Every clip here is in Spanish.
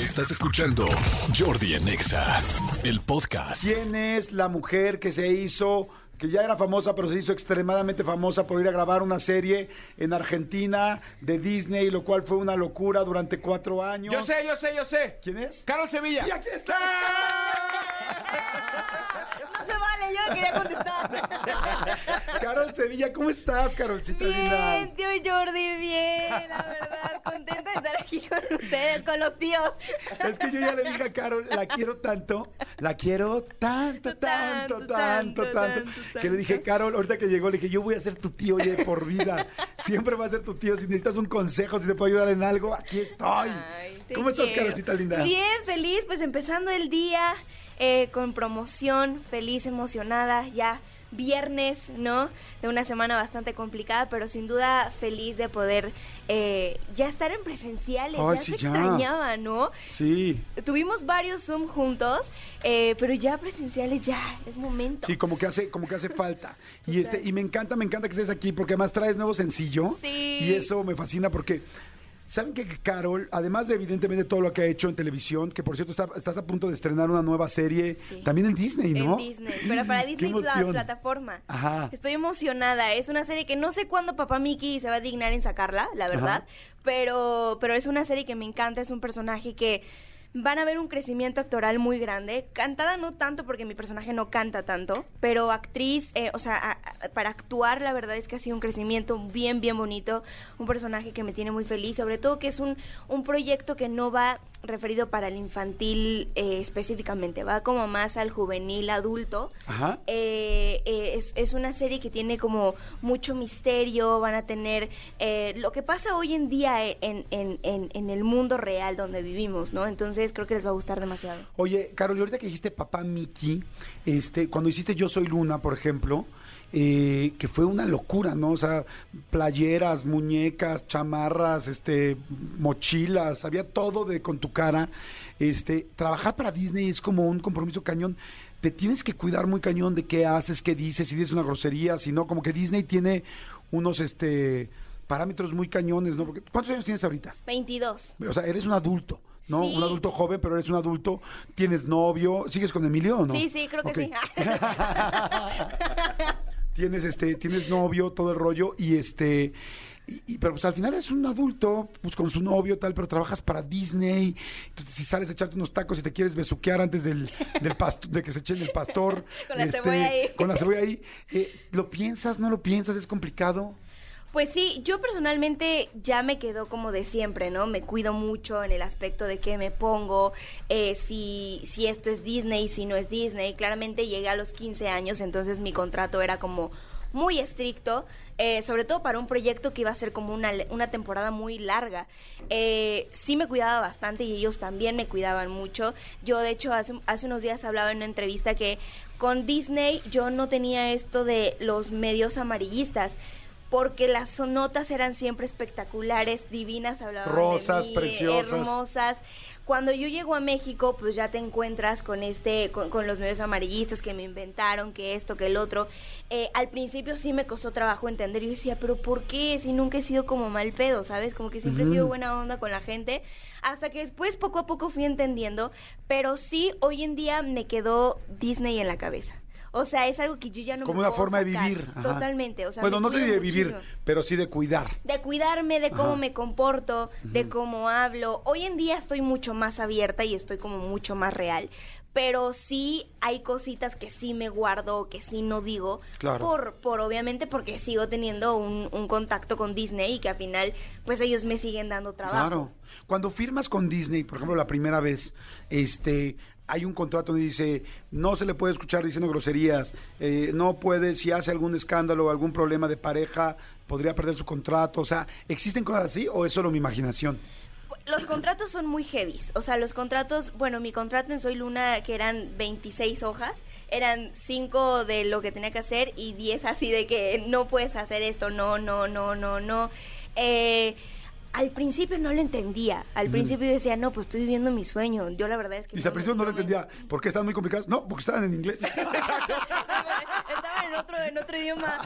Estás escuchando Jordi en Exa, el podcast. ¿Quién es la mujer que se hizo, que ya era famosa, pero se hizo extremadamente famosa por ir a grabar una serie en Argentina de Disney, lo cual fue una locura durante cuatro años? Yo sé, yo sé, yo sé. ¿Quién es? Carol Sevilla. Y aquí está. No se vale, yo no quería contestar. Carol Sevilla, ¿cómo estás, Carolcita linda? Bien, tío Jordi, bien, la verdad. Contenta de estar aquí con ustedes, con los tíos. Es que yo ya le dije a Carol, la quiero tanto, la quiero tanto, tanto, tanto, Tanto, tanto, tanto, que le dije. Carol, ahorita que llegó, le dije, yo voy a ser tu tío ya de por vida. Siempre va a ser tu tío. Si necesitas un consejo, si te puedo ayudar en algo, aquí estoy. Ay, ¿Cómo estás. Carolcita linda? Bien, feliz, pues empezando el día eh, con promoción, feliz, emocionada, ya viernes, ¿no? De una semana bastante complicada, pero sin duda feliz de poder eh, ya estar en presenciales. Ay, ya sí, se ya. extrañaba, ¿no? Sí, Tuvimos varios Zoom juntos, eh, pero ya presenciales ya, es momento. sí, como que hace, como que hace falta. Y este, y me encanta, me encanta que estés aquí, porque además traes nuevo sencillo. Sí. Y eso me fascina porque. ¿Saben que Carol, además de evidentemente todo lo que ha hecho en televisión, que por cierto está- estás a punto de estrenar una nueva serie Sí. también en Disney, ¿no? En Disney, pero para Disney Plus, plataforma. Ajá. Estoy emocionada. Es una serie que no sé cuándo Papá Mickey se va a dignar en sacarla, la verdad. Pero, pero es una serie que me encanta. Es un personaje que van a ver un crecimiento actoral muy grande. Cantada no tanto porque mi personaje no canta tanto, pero actriz, eh, o sea, a- a- para actuar la verdad es que ha sido un crecimiento bien, bien bonito. Un personaje que me tiene muy feliz, sobre todo que es un, un proyecto que no va referido para el infantil eh, específicamente, va como más al juvenil adulto. Ajá. Eh, eh, es, es una serie que tiene como mucho misterio, van a tener lo que pasa hoy en día en, en- en- en el mundo real donde vivimos, ¿no? Entonces creo que les va a gustar demasiado. Oye, Carol, y ahorita que dijiste papá Mickey, este, cuando hiciste Yo Soy Luna, por ejemplo, eh, que fue una locura, ¿no? O sea, playeras, muñecas, chamarras, este, mochilas, había todo de con tu cara. Este, trabajar para Disney es como un compromiso cañón. Te tienes que cuidar muy cañón de qué haces, qué dices, si dices una grosería, si no, como que Disney tiene unos, este, parámetros muy cañones, ¿no? Porque, ¿Cuántos años tienes ahorita? 22. O sea, eres un adulto, ¿no? Sí. Un adulto joven, pero eres un adulto, tienes novio, ¿sigues con Emilio o no? Sí, sí, creo que sí. tienes este, tienes novio, todo el rollo, y este, y, pero pues al final eres un adulto, pues con su novio, tal, pero trabajas para Disney. Entonces, si sales a echarte unos tacos y te quieres besuquear antes del, del pasto- de que se echen el pastor. este, Con la cebolla ahí. Con la cebolla ahí. eh, ¿Lo piensas, no lo piensas? ¿Es complicado? Pues sí, yo personalmente ya me quedo como de siempre, ¿no? Me cuido mucho en el aspecto de qué me pongo, eh, si, si esto es Disney, si no es Disney. Claramente llegué a los 15 años, entonces mi contrato era como muy estricto, eh, sobre todo para un proyecto que iba a ser como una, una temporada muy larga. Eh, sí me cuidaba bastante y ellos también me cuidaban mucho. Yo, de hecho, hace, hace unos días hablaba en una entrevista que con Disney yo no tenía esto de los medios amarillistas porque las notas eran siempre espectaculares, divinas, hablaban Rosas, de mí, preciosas. hermosas. Cuando yo llego a México, pues ya te encuentras con este, con, con los medios amarillistas que me inventaron, que esto, que el otro. Eh, al principio sí me costó trabajo entender. Yo decía, pero ¿por qué? Si nunca he sido como mal pedo, ¿sabes? Como que siempre he sido buena onda con la gente. Hasta que después poco a poco fui entendiendo. Pero sí, hoy en día me quedó Disney en la cabeza. O sea, es algo que yo ya no Como me una puedo forma de vivir. ajá. Totalmente. O sea, bueno, no te de vivir, pero sí de cuidar. de cuidarme, de cómo Ajá. me comporto, de cómo hablo. Hoy en día estoy mucho más abierta y estoy como mucho más real. Pero sí hay cositas que sí me guardo, que sí no digo. Claro. Por, por obviamente porque sigo teniendo un, un contacto con Disney y que al final, pues ellos me siguen dando trabajo. Claro. Cuando firmas con Disney, por ejemplo, la primera vez, este, hay un contrato donde dice no se le puede escuchar diciendo groserías, eh, no puede, si hace algún escándalo o algún problema de pareja, podría perder su contrato. O sea, ¿existen cosas así o es solo mi imaginación? Los contratos son muy heavies. O sea, los contratos, bueno, mi contrato en Soy Luna, que eran 26 hojas, eran 5 de lo que tenía que hacer y 10 así de que no puedes hacer esto, no, no, no, no, no. Eh, al principio no lo entendía. Al principio yo decía, no, pues estoy viviendo mi sueño. Yo la verdad es que... Y si al principio no lo entendía, ¿por qué están muy complicados? No, porque estaban en inglés. En otro, en otro idioma.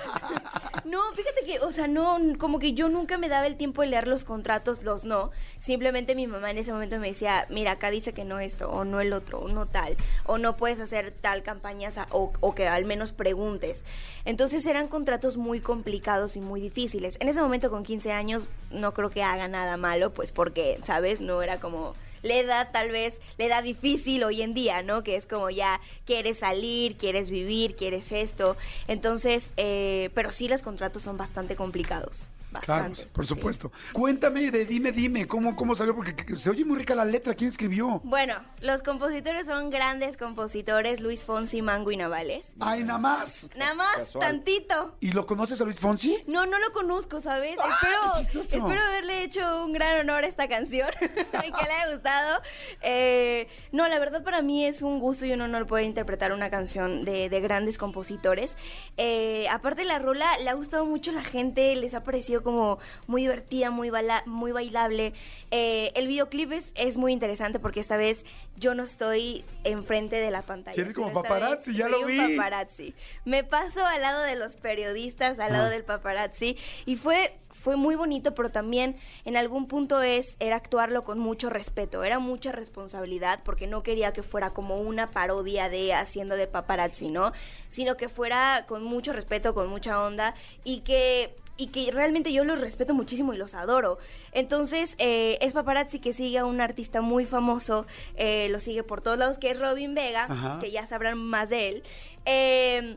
No, fíjate que, o sea, no, como que yo nunca me daba el tiempo de leer los contratos, los no. Simplemente mi mamá en ese momento me decía, mira, acá dice que no esto, o no el otro, o no tal, o no puedes hacer tal campaña, o, o que al menos preguntes. Entonces eran contratos muy complicados y muy difíciles. En ese momento con 15 años no creo que haga nada malo, pues porque, ¿sabes? No era como le da tal vez, le da difícil hoy en día, ¿no? Que es como ya quieres salir, quieres vivir, quieres esto. Entonces, eh, pero sí los contratos son bastante complicados. Bastante, claro, por supuesto. Cuéntame de Dime Dime, ¿cómo, ¿cómo salió? Porque se oye muy rica la letra. ¿Quién escribió? Bueno, los compositores son grandes compositores, Luis Fonsi, Mango y Navales. ¡Ay, nada más! Nada más, tantito. ¿Y lo conoces a Luis Fonsi? No, no lo conozco, ¿sabes? ¡Ah, espero, espero haberle hecho un gran honor a esta canción y que le haya gustado. Eh, no, la verdad para mí es un gusto y un honor poder interpretar una canción de, de grandes compositores. Eh, aparte la rola le ha gustado mucho a la gente, les ha parecido como muy divertida, muy, muy bailable. Eh, el videoclip es, es, muy interesante porque esta vez yo no estoy enfrente de la pantalla. ¿Quieres como paparazzi? Ya lo vi. paparazzi. Me paso al lado de los periodistas, al lado del paparazzi y fue fue muy bonito, pero también en algún punto es era actuarlo con mucho respeto, era mucha responsabilidad porque no quería que fuera como una parodia de haciendo de paparazzi, ¿no? Sino que fuera con mucho respeto, con mucha onda y que y que realmente yo los respeto muchísimo y los adoro. Entonces, eh, es paparazzi que sigue a un artista muy famoso, eh, lo sigue por todos lados, que es Robin Vega, Ajá. que ya sabrán más de él. Eh,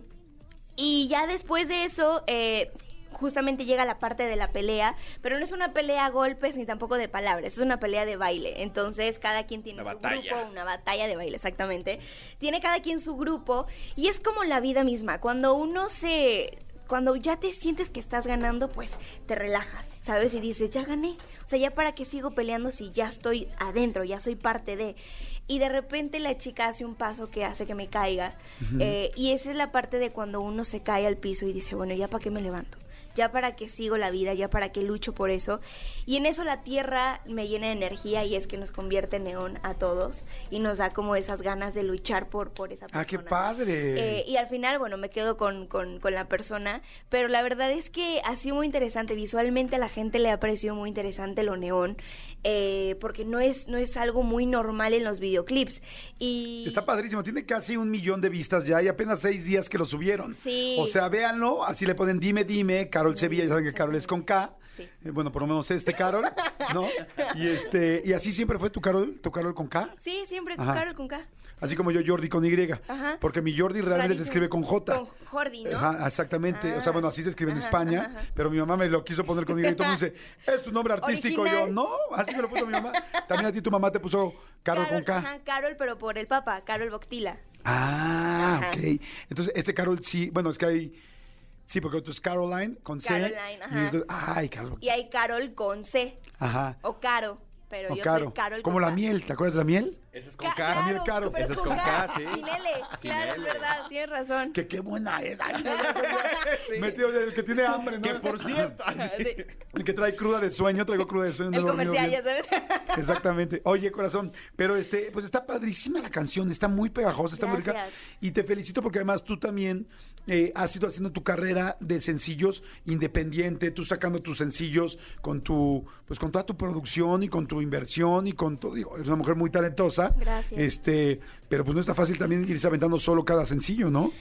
y ya después de eso, eh, justamente llega la parte de la pelea, pero no es una pelea a golpes ni tampoco de palabras, es una pelea de baile. Entonces cada quien tiene Una su batalla. grupo, una batalla de baile, exactamente. Tiene cada quien su grupo y es como la vida misma. Cuando uno se cuando ya te sientes que estás ganando, pues te relajas, ¿sabes? Y dices, ya gané. O sea, ya para qué sigo peleando si ya estoy adentro, ya soy parte de. Y de repente la chica hace un paso que hace que me caiga. eh, y esa es la parte de cuando uno se cae al piso y dice, bueno, ya para qué me levanto. Ya para qué sigo la vida, ya para qué lucho por eso. Y en eso la tierra me llena de energía y es que nos convierte en neón a todos y nos da como esas ganas de luchar por, por esa persona. ¡Ah, qué padre! Eh, y al final, bueno, me quedo con, con, con la persona, pero la verdad es que ha sido muy interesante. Visualmente a la gente le ha parecido muy interesante lo neón, eh, porque no es, no es algo muy normal en los videoclips. Y Está padrísimo, tiene casi un millón de vistas ya y apenas seis días que lo subieron. Sí. O sea, véanlo, así le ponen dime, dime, Carol Sevilla, ya saben que Carol es con K. Sí. Eh, bueno, por lo menos este Carol, ¿no? Y este, y así siempre fue tu Carol, tu Carol con K. Sí, siempre Ajá. Carol, con K. Así como yo Jordi con Y. Ajá. Porque mi Jordi realmente se escribe con J. Con Jordi, ¿no? Ajá, exactamente. O sea, Ah. bueno, así se escribe en España, pero mi mamá me lo quiso poner con Y y todo el mundo dice, es tu nombre artístico. Y yo, no, así me lo puso mi mamá. También a ti tu mamá te puso Carol, con K. Ajá, Carol, pero por el Papa, Carol Boctila. Ah, Ajá. ok. Entonces, este Carol sí, bueno, es que hay, sí, porque otro es Caroline con C. Caroline, Y ajá. entonces, ay, Carol. Y hay Carol con C, Ajá. o Caro, pero O yo Caro. soy Carol Como con la K. miel, ¿te acuerdas de la miel? Ese es con Ca- K. También Claro, Caro. Ese es con con K, sí. Sin L. Sin claro, L. es verdad, tienes razón. Que qué buena es. Ay, no, Sí. Metido el que tiene hambre, ¿no? Que por cierto. Sí. El que trae cruda de sueño, traigo cruda de sueño. no El comercial, ya sabes. Exactamente. Oye, corazón, pero este, pues está padrísima la canción, está muy pegajosa, está muy rica. Gracias. Y te felicito porque además tú también eh, has ido haciendo tu carrera de sencillos independiente, tú sacando tus sencillos con tu, pues con toda tu producción y con tu inversión y con todo. Digo, eres una mujer muy talentosa. Gracias. Este, pero pues no está fácil también irse aventando solo cada sencillo, ¿no?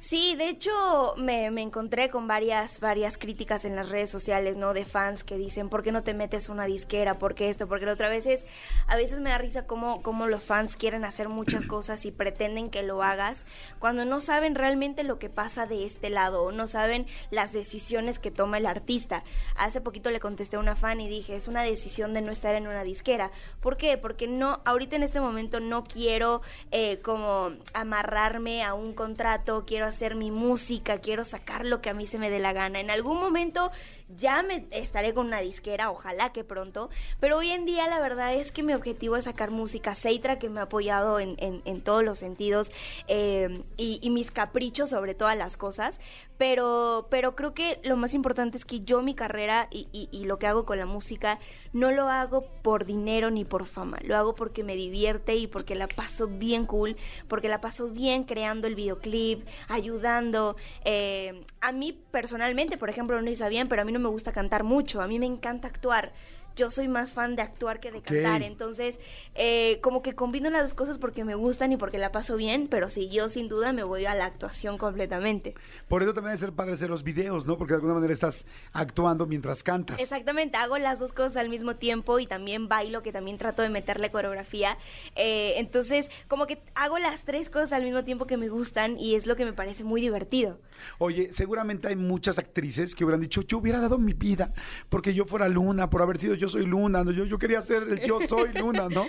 Sí, de hecho me, me encontré con varias, varias críticas en las redes sociales, ¿no? De fans que dicen, ¿por qué no te metes una disquera? ¿Por qué esto? Porque la otra vez es, a veces me da risa cómo, cómo los fans quieren hacer muchas cosas y pretenden que lo hagas cuando no saben realmente lo que pasa de este lado, o no saben las decisiones que toma el artista. Hace poquito le contesté a una fan y dije, es una decisión de no estar en una disquera. ¿Por qué? Porque no, ahorita en este momento no quiero eh, como amarrarme a un contrato, quiero hacer mi música, quiero sacar lo que a mí se me dé la gana. En algún momento ya me estaré con una disquera, ojalá que pronto, pero hoy en día la verdad es que mi objetivo es sacar música. Seitra, que me ha apoyado en, todos los sentidos eh, y, mis caprichos sobre todas las cosas, pero, pero creo que lo más importante es que yo mi carrera y, lo que hago con la música no lo hago por dinero ni por fama, lo hago porque me divierte y porque la paso bien cool, porque la paso bien creando el videoclip, ayudando. Eh, a mí personalmente, por ejemplo, no lo sabían, pero a mí no me gusta cantar mucho, a mí me encanta actuar yo soy más fan de actuar que de cantar. Entonces, eh, como que combino las dos cosas porque me gustan y porque la paso bien, pero sí, yo sin duda me voy a la actuación completamente. Por eso también es ser padre hacer los videos, ¿no? Porque de alguna manera estás actuando mientras cantas. Exactamente, hago las dos cosas al mismo tiempo y también bailo, que también trato de meterle coreografía. Eh, entonces, como que hago las tres cosas al mismo tiempo que me gustan y es lo que me parece muy divertido. Oye, seguramente hay muchas actrices que hubieran dicho, yo hubiera dado mi vida porque yo fuera Luna, por haber sido yo soy Luna, ¿no? yo, yo quería ser el yo soy Luna, ¿no?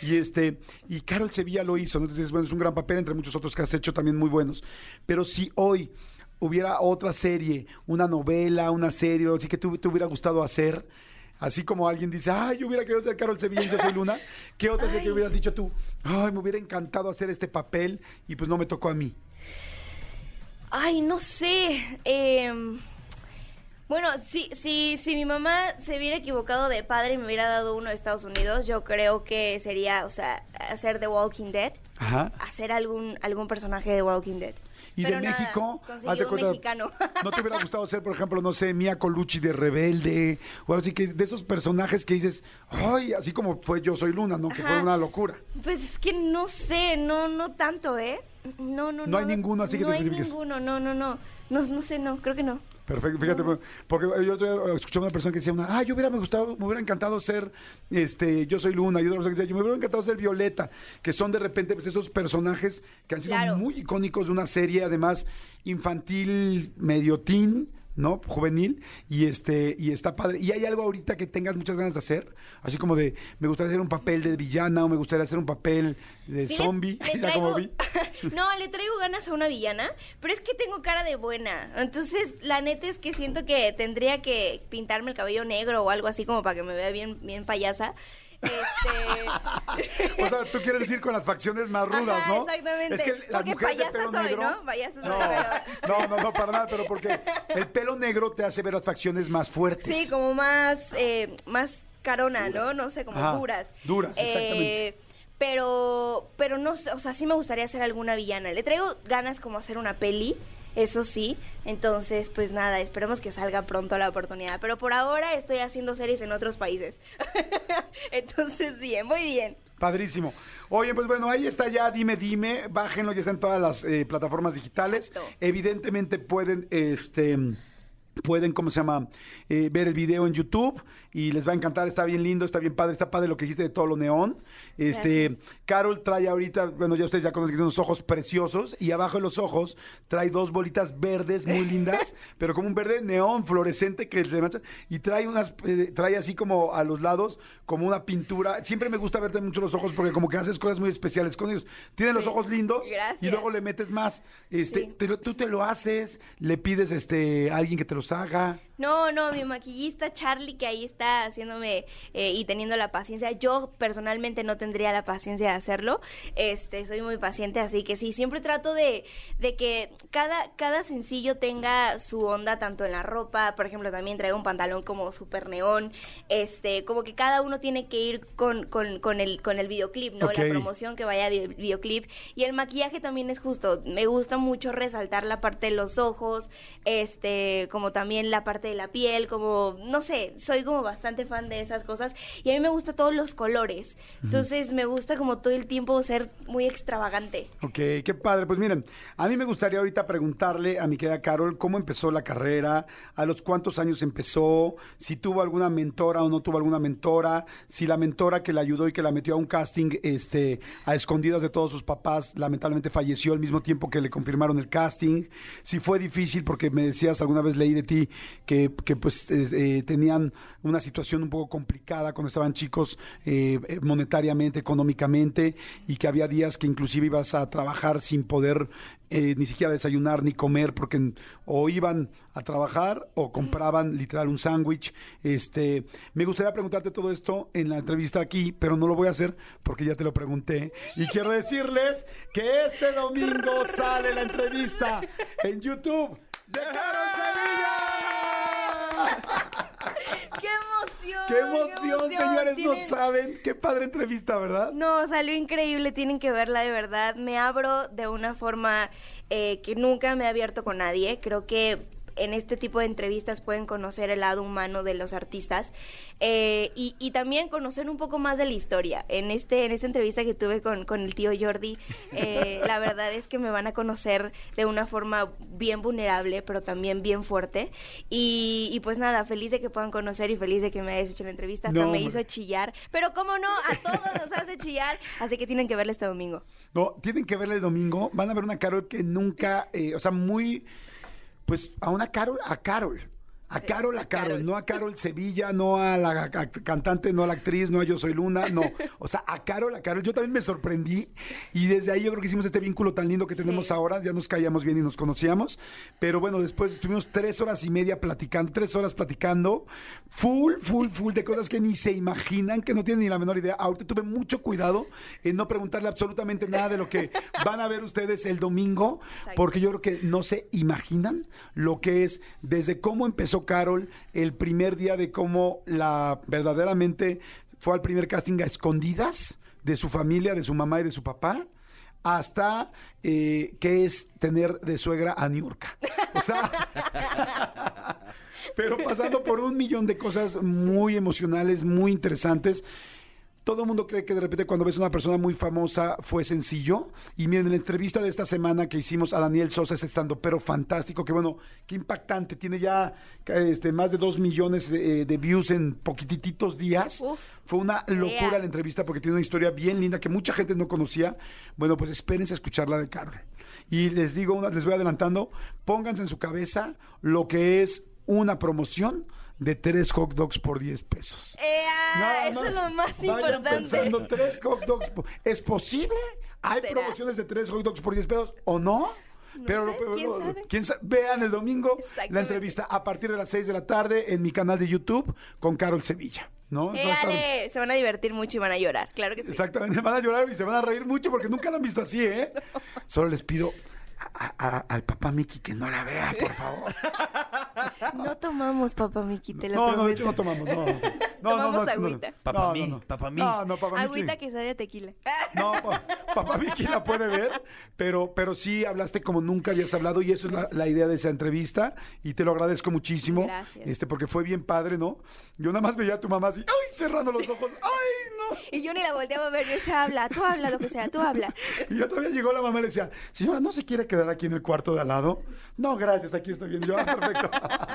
Y este, y Carol Sevilla lo hizo, ¿no? Entonces, bueno, es un gran papel entre muchos otros que has hecho también muy buenos. Pero si hoy hubiera otra serie, una novela, una serie, así que te, hubiera gustado hacer, así como alguien dice, ay, yo hubiera querido ser Carol Sevilla y yo soy Luna, ¿qué otra serie que hubieras dicho tú? Ay, me hubiera encantado hacer este papel y pues no me tocó a mí. Ay, no sé. Eh, bueno, si, si, si mi mamá se hubiera equivocado de padre y me hubiera dado uno de Estados Unidos, yo creo que sería, o sea, hacer The Walking Dead. Ajá. Hacer algún, algún personaje de Walking Dead. Y de México, mexicano. ¿no te hubiera gustado ser, por ejemplo, no sé, Mia Colucci de Rebelde? O así que de esos personajes que dices, ay, así como fue Yo Soy Luna, ¿no? Que fue una locura. Pues es que no sé, no, no tanto, ¿eh? No, no, no. No hay ninguno así que te No hay ninguno, no, no, no. No, no sé, no, creo que no. Perfecto, fíjate, porque yo escuché a una persona que decía, una, ah, yo hubiera me gustado, me hubiera encantado ser, este, yo soy Luna, y otra persona que decía, yo me hubiera encantado ser Violeta, que son de repente pues, esos personajes que han sido muy icónicos de una serie, además infantil, medio teen, ¿no? Juvenil y este y está padre. ¿Y hay algo ahorita que tengas muchas ganas de hacer? Así como de me gustaría hacer un papel de villana o me gustaría hacer un papel de zombie, no, le traigo ganas a una villana, pero es que tengo cara de buena. Entonces, la neta es que siento que tendría que pintarme el cabello negro o algo así como para que me vea bien bien payasa. Este... o sea, tú quieres decir con las facciones más rudas, ¿no? Exactamente. Es que las porque payasa soy, negro... ¿no? Payasa no, no, no, no, para nada, pero porque el pelo negro te hace ver las facciones más fuertes. Sí, como más, eh, más carona, ¿no? No sé, como duras. Duras, exactamente. Eh, pero, pero no, o sea, sí me gustaría hacer alguna villana. Le traigo ganas como hacer una peli eso sí. Entonces, pues nada, esperemos que salga pronto la oportunidad. Pero por ahora estoy haciendo series en otros países. Entonces, bien, muy bien. Padrísimo. Oye, pues bueno, ahí está ya, dime, dime, bájenlo, ya está en todas las eh, plataformas digitales. Evidentemente pueden, este pueden, ¿cómo se llama? Eh, ver el video en YouTube y les va a encantar, está bien lindo, está bien padre, está padre lo que dijiste de todo lo neón. Este, Carol trae ahorita, bueno, ya ustedes ya conocen que tiene unos ojos preciosos y abajo de los ojos trae dos bolitas verdes muy lindas, pero como un verde neón fluorescente que le mancha y trae unas, eh, trae así como a los lados como una pintura. Siempre me gusta verte mucho los ojos porque como que haces cosas muy especiales con ellos. Tienen los ojos lindos y luego le metes más. Este, tú te lo haces, le pides este a alguien que te los No, no, mi maquillista Charlie que ahí está haciéndome eh, y teniendo la paciencia. Yo personalmente no tendría la paciencia de hacerlo. Este, soy muy paciente, así que sí, siempre trato de, de que cada, cada sencillo tenga su onda tanto en la ropa, por ejemplo, también traigo un pantalón como super neón, este, como que cada uno tiene que ir con, con, con el, con el videoclip, ¿no? La promoción que vaya del videoclip. Y el maquillaje también es justo. Me gusta mucho resaltar la parte de los ojos, este, como también la parte la piel, como, no sé, soy como bastante fan de esas cosas y a mí me gusta todos los colores. Entonces me gusta como todo el tiempo ser muy extravagante. Ok, qué padre. Pues miren, a mí me gustaría ahorita preguntarle a mi querida Carol cómo empezó la carrera, a los cuántos años empezó, si tuvo alguna mentora o no tuvo alguna mentora, si la mentora que la ayudó y que la metió a un casting este, a escondidas de todos sus papás lamentablemente falleció al mismo tiempo que le confirmaron el casting, si fue difícil porque me decías alguna vez leí de que, que pues eh, tenían una situación un poco complicada cuando estaban chicos eh, eh, monetariamente, económicamente, y que había días que inclusive ibas a trabajar sin poder eh, ni siquiera desayunar ni comer porque o iban a trabajar o compraban literal un sándwich. Este, me gustaría preguntarte todo esto en la entrevista aquí, pero no lo voy a hacer porque ya te lo pregunté. Y quiero decirles que este domingo sale la entrevista en YouTube de Carol Sevilla. ¡Qué emoción! ¡Qué emoción, señores! No saben. Qué padre entrevista, ¿verdad? No, salió increíble, tienen que verla de verdad. Me abro de una forma eh, que nunca me he abierto con nadie. Creo que en este tipo de entrevistas pueden conocer el lado humano de los artistas eh, y, y también conocer un poco más de la historia. En este en esta entrevista que tuve con, con el tío Jordi, eh, la verdad es que me van a conocer de una forma bien vulnerable, pero también bien fuerte. Y, y pues nada, feliz de que puedan conocer y feliz de que me hayas hecho la entrevista. Hasta No, me hombre. hizo chillar. Pero cómo no, a todos nos hace chillar. Así que tienen que verla este domingo. No, tienen que verla el domingo. Van a ver una Carol que nunca, eh, o sea, muy, pues a una Carol, a Carol. A Carol, a Carol, no a Carol Sevilla, no a la a- cantante, no a la actriz, no a Yo Soy Luna, no. O sea, a Carol, a Carol. Yo también me sorprendí y desde ahí yo creo que hicimos este vínculo tan lindo que tenemos Sí. ahora. Ya nos caíamos bien y nos conocíamos. Pero bueno, después estuvimos tres horas y media platicando, tres horas platicando, full, full, full de cosas que ni se imaginan, que no tienen ni la menor idea. Ahorita tuve mucho cuidado en no preguntarle absolutamente nada de lo que van a ver ustedes el domingo, porque yo creo que no se imaginan lo que es desde cómo empezó Carol, el primer día de cómo la verdaderamente fue al primer casting a escondidas de su familia, de su mamá y de su papá, hasta eh, qué es tener de suegra a Niurka. O sea, pero pasando por un millón de cosas muy emocionales, muy interesantes. Todo el mundo cree que de repente cuando ves a una persona muy famosa fue sencillo. Y miren, en la entrevista de esta semana que hicimos a Daniel Sosa, ese estando pero fantástico, que bueno, qué impactante. Tiene ya este, más de dos millones de, de views en poquititos días. Uf. Fue una locura la entrevista porque tiene una historia bien linda que mucha gente no conocía. Bueno, pues espérense a escucharla de Carol. Y les digo, una, les voy adelantando, pónganse en su cabeza lo que es una promoción de tres hot dogs por 10 pesos. ¡Ea! Eh, Eso es lo más vayan importante. pensando, tres hot dogs. ¿Es posible? ¿Hay ¿Será? promociones de tres hot dogs por 10 pesos o no? No Pero, sé, pero- ¿quién sabe? quién sa- Vean el domingo la entrevista a partir de las 6 de la tarde en mi canal de YouTube con Carol Sevilla. ¿no? ¡Eh, ale! Se van a divertir mucho y van a llorar, claro que sí. Exactamente, van a llorar y se van a reír mucho porque nunca la han visto así, ¿eh? Solo les pido a- a- al papá Miki que no la vea, por favor. No tomamos, papá Miki, te lo No, no, de prometo. hecho no tomamos, no. No, Tomamos no, no, no, agüita. no, Papá no. papá Mi. No, no, papá Miki. Agüita que sabe a tequila. No, pa- papá Miki la puede ver, pero, pero sí hablaste como nunca habías hablado y eso es la, la idea de esa entrevista y te lo agradezco muchísimo. Gracias. Este, porque fue bien padre, ¿no? Yo nada más veía a tu mamá así, ¡ay! cerrando los ojos, ¡ay, no! Y yo ni la volteaba a ver, yo decía, habla, tú habla lo que sea, tú habla. Y ya todavía llegó la mamá y le decía, señora, ¿no se quiere quedar aquí en el cuarto de al lado? No, gracias, aquí estoy bien. Yo, ah, perfecto.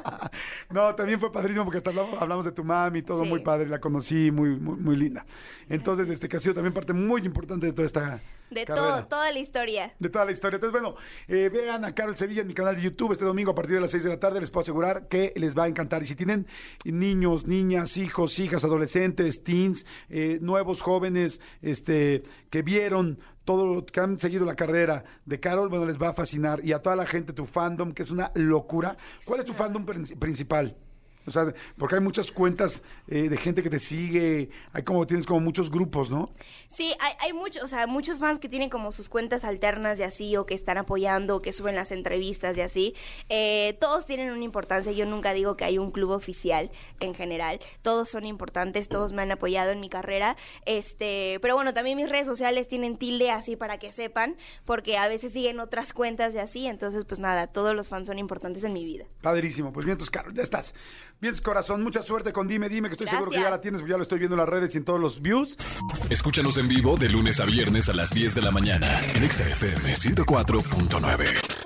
no, también fue padrísimo porque hasta hablamos, hablamos de tu mami todo Sí. muy padre, la conocí, muy, muy, muy linda. Entonces, este que ha sido también parte muy importante de toda esta De carrera. todo, toda la historia. De toda la historia. Entonces, bueno, eh, vean a Carol Sevilla en mi canal de YouTube este domingo a partir de las 6 de la tarde. Les puedo asegurar que les va a encantar. Y si tienen niños, niñas, hijos, hijas, adolescentes, teens, eh, nuevos jóvenes este, que vieron todo lo que han seguido la carrera de Carol, bueno, les va a fascinar. Y a toda la gente, tu fandom, que es una locura. ¿Cuál es tu fandom prin- principal? O sea, porque hay muchas cuentas eh, de gente que te sigue, hay como, tienes como muchos grupos, ¿no? Sí, hay, hay muchos, o sea, muchos fans que tienen como sus cuentas alternas y así, o que están apoyando, o que suben las entrevistas y así. Eh, todos tienen una importancia. Yo nunca digo que hay un club oficial en general. Todos son importantes, todos me han apoyado en mi carrera. Este, pero bueno, también mis redes sociales tienen tilde así para que sepan, porque a veces siguen otras cuentas y así. Entonces, pues nada, todos los fans son importantes en mi vida. Padrísimo, pues bien, tus Carol, ya estás. Bien, corazón, mucha suerte con Dime, Dime, que estoy seguro que ya la tienes, porque ya lo estoy viendo en las redes y en todos los views. Escúchanos en vivo de lunes a viernes a las 10 de la mañana en Exa FM 104.9.